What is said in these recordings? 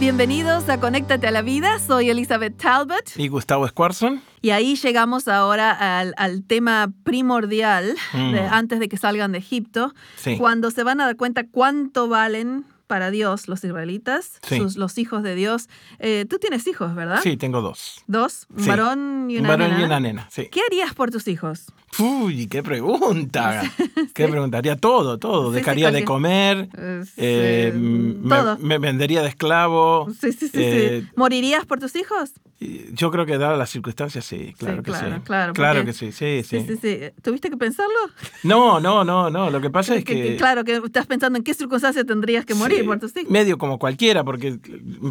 Bienvenidos a Conéctate a la Vida, soy Elizabeth Talbot. Y Gustavo Squarson. Y ahí llegamos ahora al, al tema primordial Mm. de- antes de que salgan de Egipto, Sí. cuando se van a dar cuenta cuánto valen para Dios los israelitas, Sí. sus- los hijos de Dios. Eh, Tú tienes hijos, ¿verdad? Sí, tengo dos. Dos, un Sí. varón y Un una varón nena. y una nena, sí. ¿Qué harías por tus hijos? Uy, qué pregunta. ¿Qué preguntaría? Todo, todo. Dejaría de comer, Eh, sí, eh, me, todo. me vendería de esclavo. Sí, sí, sí, eh, sí. ¿Morirías por tus hijos? Yo creo que dadas las circunstancias, sí, claro que claro, sí. claro, Claro que sí, sí, sí. Sí, sí, sí. ¿Tuviste que pensarlo? No, no, no, no. Lo que pasa es Que- claro, que estás pensando en qué circunstancias tendrías que morir Sí, por tus hijos. Medio como cualquiera, porque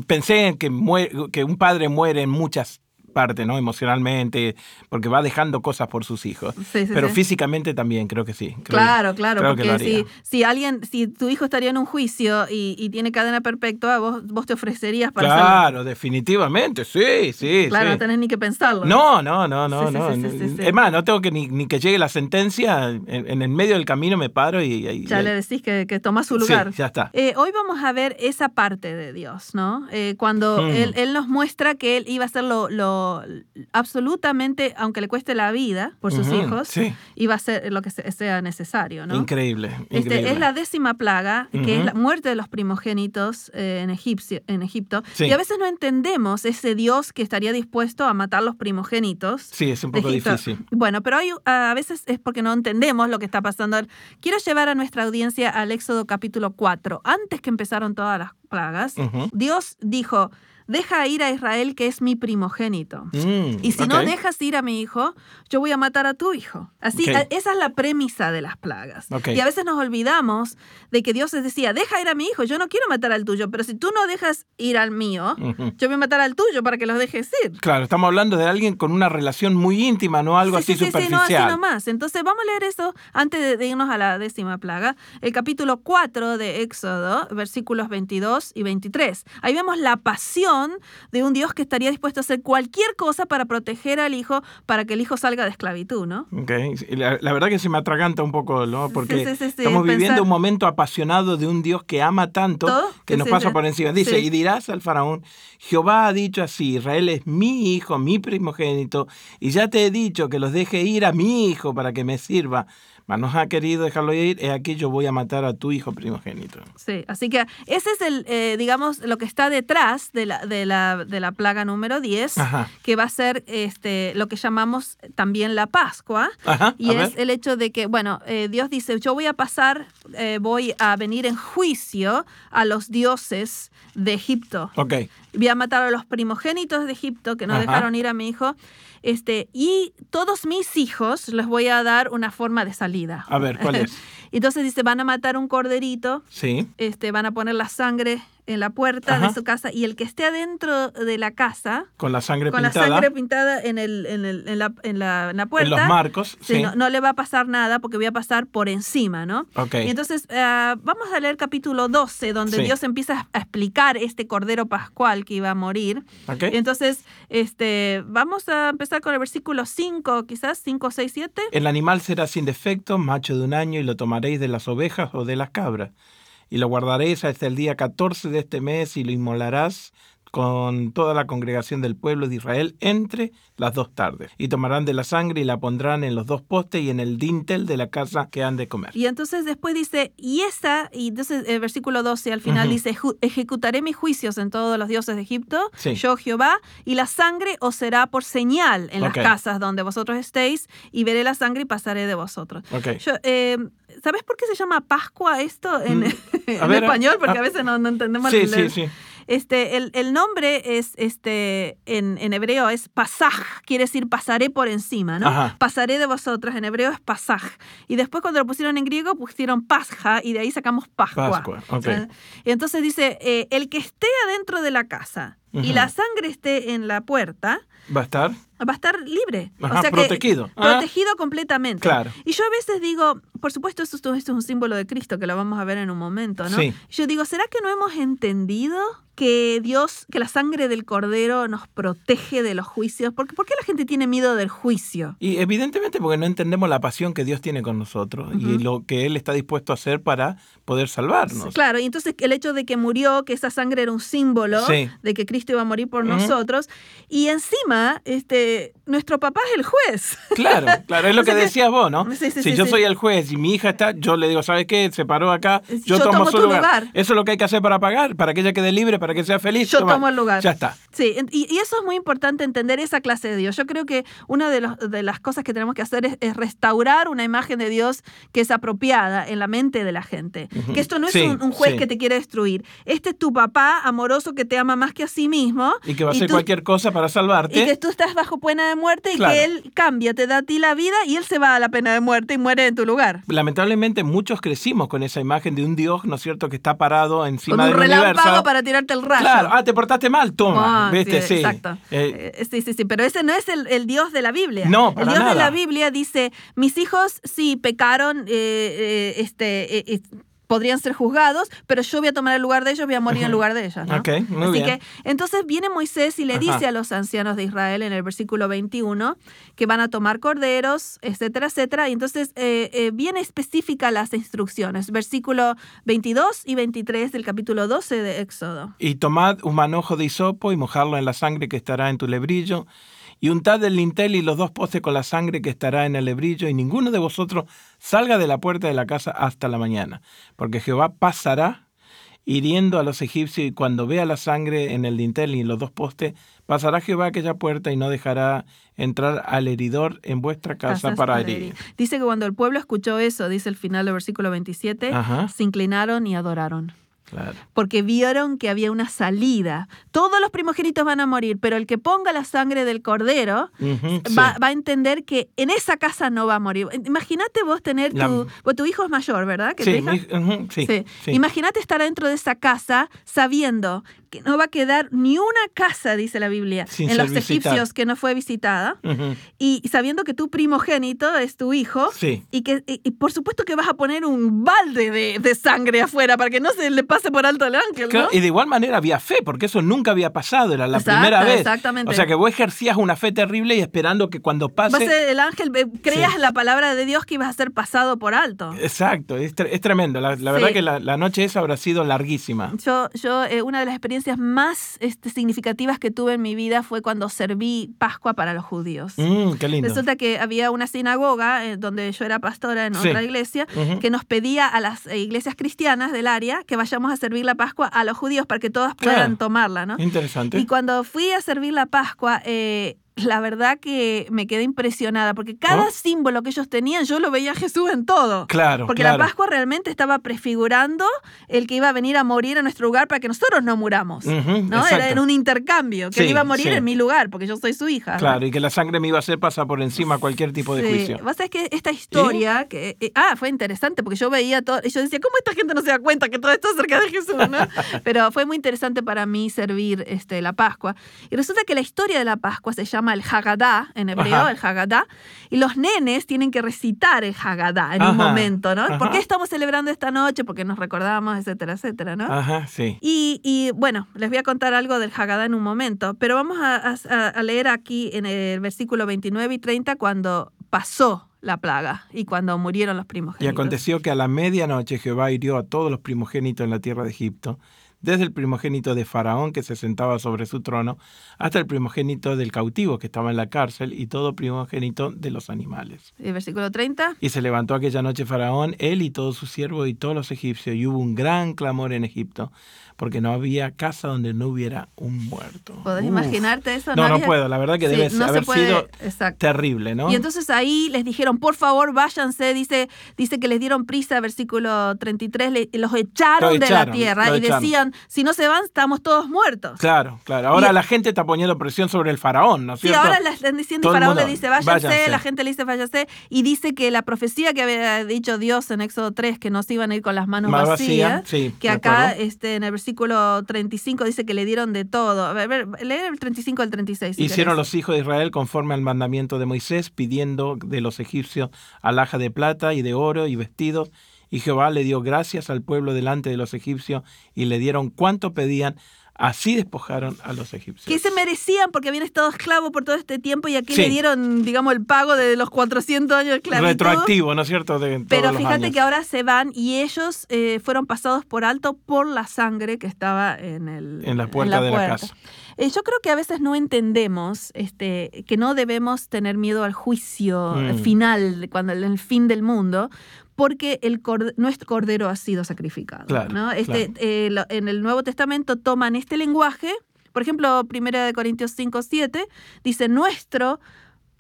pensé en que, mue- que un padre muere en muchas partes, ¿no? Emocionalmente, porque va dejando cosas por sus hijos. Sí, sí, Pero sí. físicamente también, creo que sí. Creo- Claro, claro, creo porque si, si alguien, si tu hijo estaría en un juicio y, y tiene cadena perpetua, vos, vos te ofrecerías para. Claro, definitivamente, sí, sí. Claro, no tenés ni que pensarlo. No, no, no, no, no. Es más, no tengo que ni, ni que llegue la sentencia, en, en el medio del camino me paro y... y- Ya y- le decís que, que tomás su Sí, lugar. ya está. Eh, hoy vamos a ver esa parte de Dios, ¿no? Eh, cuando Mm. él, él nos muestra que él iba a hacer lo, lo- absolutamente, aunque le cueste la vida por sus hijos, sí. iba a hacer lo que se- sea necesario, ¿no? Increíble, Este, es la décima plaga, que es la muerte de los primogénitos eh, en, Egipcio- en Egipto. Sí. Y a veces no entendemos ese Dios que estaría dispuesto a matar los primogénitos. Sí, es un poco difícil. Bueno, pero hay, a veces es porque no entendemos lo que está pasando. Quiero llevar a nuestra audiencia al Éxodo capítulo 4. Antes que empezaron todas las plagas. Dios dijo, deja ir a Israel que es mi primogénito. Mm, Y si no dejas ir a mi hijo, yo voy a matar a tu hijo. Así, esa es la premisa de las plagas. Y a veces nos olvidamos de que Dios les decía, deja ir a mi hijo, yo no quiero matar al tuyo, pero si tú no dejas ir al mío, yo voy a matar al tuyo para que los dejes ir. Claro, estamos hablando de alguien con una relación muy íntima, no algo Sí, así sí, sí, sí, no superficial. así nomás. Entonces vamos a leer eso antes de, de irnos a la décima plaga. El capítulo 4 de Éxodo, versículos 22 y 23. Ahí vemos la pasión de un Dios que estaría dispuesto a hacer cualquier cosa para proteger al hijo, para que el hijo salga de esclavitud, ¿no? La, la verdad que se me atraganta un poco, ¿no? Porque sí, sí, sí, estamos pensar- viviendo un momento apasionado de un Dios que ama tanto Todo, que nos pasa por encima. Dice, y dirás al faraón, Jehová ha dicho así, Israel es mi hijo, mi primogénito, y ya te he dicho que los deje ir a mi hijo para que me sirva, mas no ha querido dejarlo ir, he aquí yo voy a matar a tu hijo primogénito. Sí, así que ese es el, eh, digamos, lo que está detrás de la, de la, de la plaga número 10, Ajá. que va a ser este, lo que llamamos también la Pascua. Ajá, Y es ver. el hecho de que, bueno, eh, Dios dice, yo voy a pasar, eh, voy a venir en juicio a los dioses de Egipto. Ok, Voy a matar a los primogénitos de Egipto que no Ajá. dejaron ir a mi hijo. Este, y todos mis hijos les voy a dar una forma de salida. a ver, ¿cuál es? Entonces dice, van a matar un corderito, Sí, este, van a poner la sangre en la puerta Ajá. de su casa y el que esté adentro de la casa, con la sangre con la pintada sangre pintada en, el, en, el- en la, en la- en la puerta, en los marcos. Sí, no, no le va a pasar nada porque voy a pasar por encima, ¿no? Ok. Y entonces eh, vamos a leer capítulo 12, donde Sí. Dios empieza a explicar este cordero pascual que iba a morir. Ok. Entonces, este, vamos a empezar con el versículo 5, quizás 5, 6, 7. El animal será sin defecto, macho de un año, y lo tomaréis de las ovejas o de las cabras. Y lo guardaréis hasta el día 14 de este mes y lo inmolarás con toda la congregación del pueblo de Israel entre las dos tardes. Y tomarán de la sangre y la pondrán en los dos postes y en el dintel de la casa que han de comer. Y entonces después dice, y esa, y entonces el versículo 12 al final dice, "Ju- ejecutaré mis juicios en todos los dioses de Egipto, Sí. yo Jehová, y la sangre os será por señal en las casas donde vosotros estéis, y veré la sangre y pasaré de vosotros. Ok. Yo, eh, ¿Sabes por qué se llama Pascua esto en, Mm, en a ver, español? Porque ah, a veces no, no entendemos Sí, el- sí, sí. Este, el, el nombre es, este, en, en hebreo es pasaj, quiere decir pasaré por encima, ¿no? Ajá. Pasaré de vosotras, en hebreo es pasaj. Y después cuando lo pusieron en griego pusieron pasja y de ahí sacamos pascua. Pascua, ok. ¿sabes? Y entonces dice, eh, el que esté adentro de la casa y la sangre esté en la puerta, Va a estar. va a estar libre. Ajá, o sea protegido. Que, Ah. protegido completamente. Claro. Y yo a veces digo, por supuesto, esto, esto es un símbolo de Cristo, que lo vamos a ver en un momento, ¿no? Sí. Yo digo, ¿será que no hemos entendido que Dios, que la sangre del cordero nos protege de los juicios? ¿Por qué, por qué la gente tiene miedo del juicio? Y evidentemente porque no entendemos la pasión que Dios tiene con nosotros y lo que Él está dispuesto a hacer para poder salvarnos. Claro, y entonces el hecho de que murió, que esa sangre era un símbolo Sí. de que Cristo iba a morir por nosotros, y encima, este, nuestro papá es el juez. Claro, claro, es lo O sea que que- decías vos, ¿no? Sí, sí, si yo soy el juez y mi hija está, yo le digo, ¿sabes qué? Se paró acá, yo, Yo tomo, tomo su lugar. Eso es lo que hay que hacer para pagar, para que ella quede libre, para que sea feliz. Yo Toma. tomo el lugar. Ya está. Sí, y, y eso es muy importante entender esa clase de Dios. Yo creo que una de, los- de las cosas que tenemos que hacer es, es restaurar una imagen de Dios que es apropiada en la mente de la gente. Que esto no es Sí, un, un juez sí. que te quiere destruir. Este es tu papá amoroso que te ama más que a sí mismo. Y que va a hacer tú- cualquier cosa para salvarte. Y que tú estás bajo pena de muerte y Claro. que él cambia, te da a ti la vida y él se va a la pena de muerte y muere en tu lugar. Lamentablemente muchos crecimos con esa imagen de un Dios, ¿no es cierto?, que está parado Con encima un del relámpago universo. para tirarte rayo. Claro, ah, te portaste mal, toma, Ah, ¿viste? Sí. Exacto. Eh, Eh, sí, sí, sí, pero ese no es el, el Dios de la Biblia. No, El Dios de la Biblia dice, mis hijos sí pecaron, eh, este, eh, podrían ser juzgados, pero yo voy a tomar el lugar de ellos, voy a morir en lugar de ellos. ¿no? Ok, muy Así bien. que entonces viene Moisés y le Ajá. dice a los ancianos de Israel en el versículo 21 que van a tomar corderos, etcétera, etcétera. Y entonces eh, eh, bien específica las instrucciones. Versículo 22 y 23 del capítulo 12 de Éxodo. Y tomad un manojo de hisopo y mojadlo en la sangre que estará en tu lebrillo, y untad el lintel y los dos postes con la sangre que estará en el lebrillo, y ninguno de vosotros salga de la puerta de la casa hasta la mañana, porque Jehová pasará hiriendo a los egipcios, y cuando vea la sangre en el dintel y en los dos postes, pasará Jehová aquella puerta y no dejará entrar al heridor en vuestra casa Casas para herir. Dice que cuando el pueblo escuchó eso, dice el final del versículo 27, Ajá. se inclinaron y adoraron. Claro. Porque vieron que había una salida. Todos los primogénitos van a morir, pero el que ponga la sangre del cordero va, sí. va a entender que en esa casa no va a morir. Imagínate vos tener La- tu... pues tu hijo es mayor, ¿verdad? ¿Que mi- sí. Imagínate estar dentro de esa casa sabiendo que no va a quedar ni una casa, dice la Biblia, Sin en los egipcios que no fue visitada. Y sabiendo que tu primogénito es tu hijo, Sí. y que y, y por supuesto que vas a poner un balde de, de sangre afuera para que no se le pase por alto al ángel, Y de igual manera había fe, porque eso nunca había pasado, era la Exacto, primera vez. exactamente. O sea que vos ejercías una fe terrible y esperando que cuando pase... el ángel, creas Sí. la palabra de Dios que ibas a ser pasado por alto. Exacto, es, tre- es tremendo. La, la Sí. verdad que la, la noche esa habrá sido larguísima. Yo, yo eh, una de las experiencias más este, significativas que tuve en mi vida fue cuando serví Pascua para los judíos. Mm, qué lindo. Resulta que había una sinagoga eh, donde yo era pastora en Sí. otra iglesia que nos pedía a las eh, iglesias cristianas del área que vayamos a servir la Pascua a los judíos para que todos puedan Claro. tomarla, ¿no? Interesante. Y cuando fui a servir la Pascua, eh, la verdad que me quedé impresionada, porque cada ¿Oh? símbolo que ellos tenían, yo lo veía a Jesús en todo. Claro, Porque claro. la Pascua realmente estaba prefigurando el que iba a venir a morir en nuestro lugar para que nosotros no muramos. Ujú, ¿no? exacto. Era, era un intercambio, que él Sí, iba a morir sí. en mi lugar, porque yo soy su hija. ¿no? Claro, y que la sangre me iba a hacer pasar por encima a cualquier tipo de Sí. juicio. Vos sabés que esta historia, que, eh, ah, fue interesante porque yo veía todo, y yo decía, ¿cómo esta gente no se da cuenta que todo esto es acerca de Jesús? ¿no? Pero fue muy interesante para mí servir este, la Pascua. Y resulta que la historia de la Pascua se llama el Haggadah, en hebreo, Ajá. el Haggadah, y los nenes tienen que recitar el Haggadah en un momento, ¿no? ¿Por ajá. qué estamos celebrando esta noche? Porque nos recordamos, etcétera, etcétera, ¿no? Ajá, sí. Y, y, bueno, les voy a contar algo del Haggadah en un momento, pero vamos a, a- a leer aquí en el versículo 29 y 30 cuando pasó la plaga y cuando murieron los Y primogénitos. aconteció que a la medianoche Jehová hirió a todos los primogénitos en la tierra de Egipto, desde el primogénito de Faraón que se sentaba sobre su trono, hasta el primogénito del cautivo que estaba en la cárcel y todo primogénito de los animales. El versículo 30. Y se levantó aquella noche Faraón, él y todos sus siervos y todos los egipcios, y hubo un gran clamor en Egipto, porque no había casa donde no hubiera un muerto. ¿Podés Uf. imaginarte eso? No, no había- puedo, la verdad que Sí, debe no haber puede- sido exacto. terrible, ¿no? Y entonces ahí les dijeron, por favor, váyanse. Dice, dice que les dieron prisa, versículo 33, le- los echaron, Lo de echaron, la tierra y echaron. decían si no se van, estamos todos muertos. Claro, claro. Ahora Y- la gente está poniendo presión sobre el faraón, ¿no es Sí, cierto? ahora le están diciendo, el Faraón le dice, váyanse, váyanse. la gente le dice, váyanse, y dice que la profecía que había dicho Dios en Éxodo 3, que no se iban a ir con las manos Más vacías, vacía, sí, que acá este, en el versículo 35 dice que le dieron de todo. A ver, a ver, lee el 35 al 36. si Hicieron querés. los hijos de Israel conforme al mandamiento de Moisés, pidiendo de los egipcios alhaja de plata y de oro y vestidos. Y Jehová le dio gracias al pueblo delante de los egipcios y le dieron cuanto pedían. Así despojaron a los egipcios. que se merecían porque habían estado esclavos por todo este tiempo y aquí Sí. le dieron, digamos, el pago de los 400 años de esclavitud. Retroactivo, ¿no es cierto? De Pero fíjate que ahora se van y ellos eh, fueron pasados por alto por la sangre que estaba en, el, En la puerta de la puerta. casa. Eh, yo creo que a veces no entendemos este, que no debemos tener miedo al juicio Mm. final, de cuando el fin del mundo, porque el corde- nuestro cordero ha sido sacrificado. Claro, ¿no? Este, claro. eh, lo- en el Nuevo Testamento toman este lenguaje, por ejemplo, 1 de Corintios 5, 7, dice, nuestro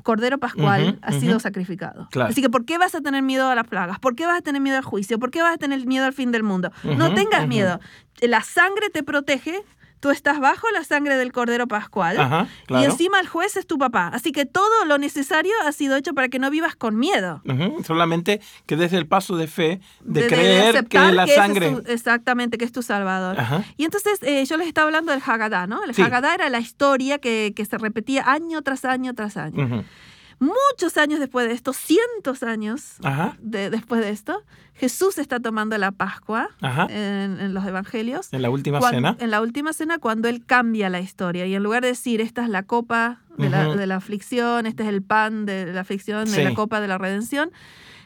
Cordero Pascual ha sido sacrificado. Claro. Así que, ¿por qué vas a tener miedo a las plagas? ¿Por qué vas a tener miedo al juicio? ¿Por qué vas a tener miedo al fin del mundo? no tengas miedo. La sangre te protege. Tú estás bajo la sangre del Cordero Pascual. Ajá, claro. Y encima el juez es tu papá. Así que todo lo necesario ha sido hecho para que no vivas con miedo. Solamente que desde el paso de fe, de, De- de creer aceptar que la es sangre... tu- exactamente, que es tu salvador. Ajá. Y entonces eh, yo les estaba hablando del Haggadah, ¿no? El Sí. Haggadah era la historia que, que se repetía año tras año tras año. Muchos años después de esto, cientos años de- después de esto, Jesús está tomando la Pascua en, en los evangelios. En la última cena. En la última cena, cuando Él cambia la historia y en lugar de decir, esta es la copa de, la, de la aflicción, este es el pan de la aflicción, Sí. de la copa de la redención,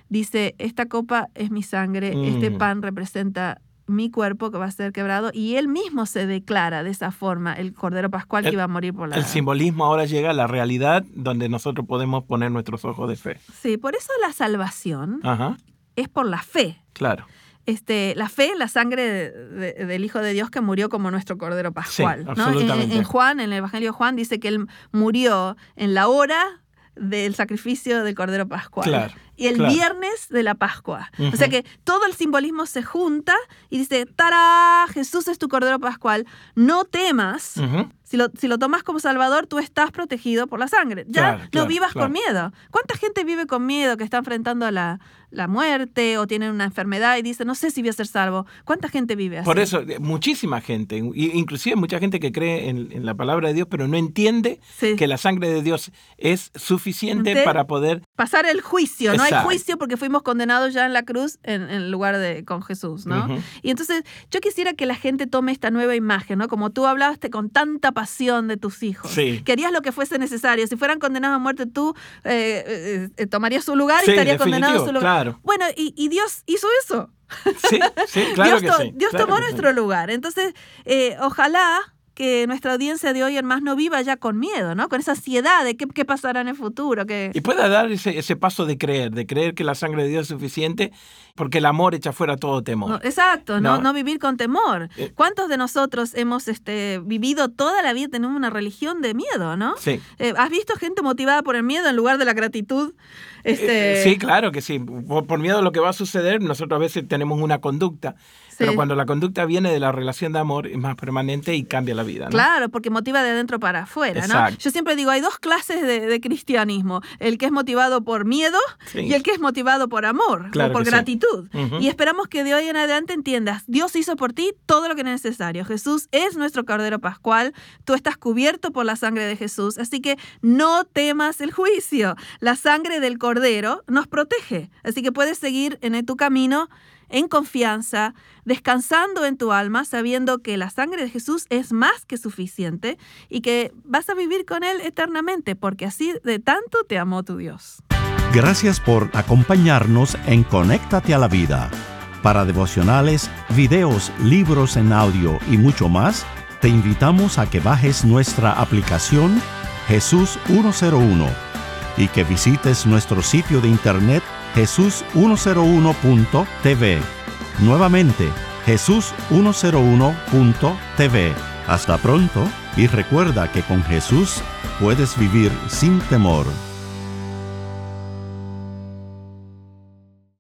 dice, esta copa es mi sangre, este Mm. pan representa mi cuerpo que va a ser quebrado y él mismo se declara de esa forma el cordero pascual que iba a morir por la El simbolismo ahora llega a la realidad donde nosotros podemos poner nuestros ojos de fe. sí por eso la salvación Ajá, es por la fe claro. este, la fe en la sangre de- de- del Hijo de Dios que murió como nuestro Cordero Pascual. ¿no? En-. En, Juan, en el Evangelio de Juan, dice que él murió en la hora del sacrificio del Cordero Pascual. Claro, y el claro. viernes de la Pascua. O sea que todo el simbolismo se junta y dice, ¡tará! Jesús es tu Cordero Pascual. No temas. Si lo, si lo tomas como Salvador, tú estás protegido por la sangre. Ya Claro, no claro, vivas con miedo. ¿Cuánta gente vive con miedo que está enfrentando la, la muerte o tiene una enfermedad y dice, no sé si voy a ser salvo? ¿Cuánta gente vive así? Por eso, eh, muchísima gente, inclusive mucha gente que cree en, en la palabra de Dios, pero no entiende Sí. que la sangre de Dios es suficiente Ente- para poder... Pasar el juicio. No hay Exacto. juicio porque fuimos condenados ya en la cruz en, en lugar de con Jesús, ¿no? Y entonces yo quisiera que la gente tome esta nueva imagen, ¿no? Como tú hablaste con tanta pasión de tus hijos. Sí. Que harías lo que fuese necesario. Si fueran condenados a muerte, tú eh, eh, eh, tomarías su lugar y estarías condenado a su lugar. claro. Bueno, y, y Dios hizo eso. Sí, sí, claro Dios, que to- sí. Dios claro tomó que nuestro lugar. Entonces, eh, ojalá que nuestra audiencia de hoy en más no viva ya con miedo, ¿no? Con esa ansiedad de qué, qué pasará en el futuro. Que... Y pueda dar ese, ese paso de creer, de creer que la sangre de Dios es suficiente, porque el amor echa fuera todo temor. No, exacto, no, No. no vivir con temor. Eh. ¿Cuántos de nosotros hemos este, vivido toda la vida teniendo una religión de miedo, no? Sí. Eh, ¿Has visto gente motivada por el miedo en lugar de la gratitud? Este, Eh, Sí, claro que sí. Por, por miedo a lo que va a suceder, nosotros a veces tenemos una conducta, pero cuando la conducta viene de la relación de amor, es más permanente y cambia la vida. ¿no? Claro, porque motiva de adentro para afuera, ¿no? Yo siempre digo, hay dos clases de, de cristianismo, el que es motivado por miedo Sí. y el que es motivado por amor Claro o por sí. gratitud. Y esperamos que de hoy en adelante entiendas, Dios hizo por ti todo lo que es necesario. Jesús es nuestro Cordero Pascual, tú estás cubierto por la sangre de Jesús, así que no temas el juicio. La sangre del Cordero nos protege, así que puedes seguir en tu camino en confianza, descansando en tu alma, sabiendo que la sangre de Jesús es más que suficiente y que vas a vivir con Él eternamente, porque así de tanto te amó tu Dios. Gracias por acompañarnos en Conéctate a la Vida. Para devocionales, videos, libros en audio y mucho más, te invitamos a que bajes nuestra aplicación Jesús 101 y que visites nuestro sitio de internet jesús101.tv. Nuevamente, jesús101.tv. Hasta pronto y recuerda que con Jesús puedes vivir sin temor.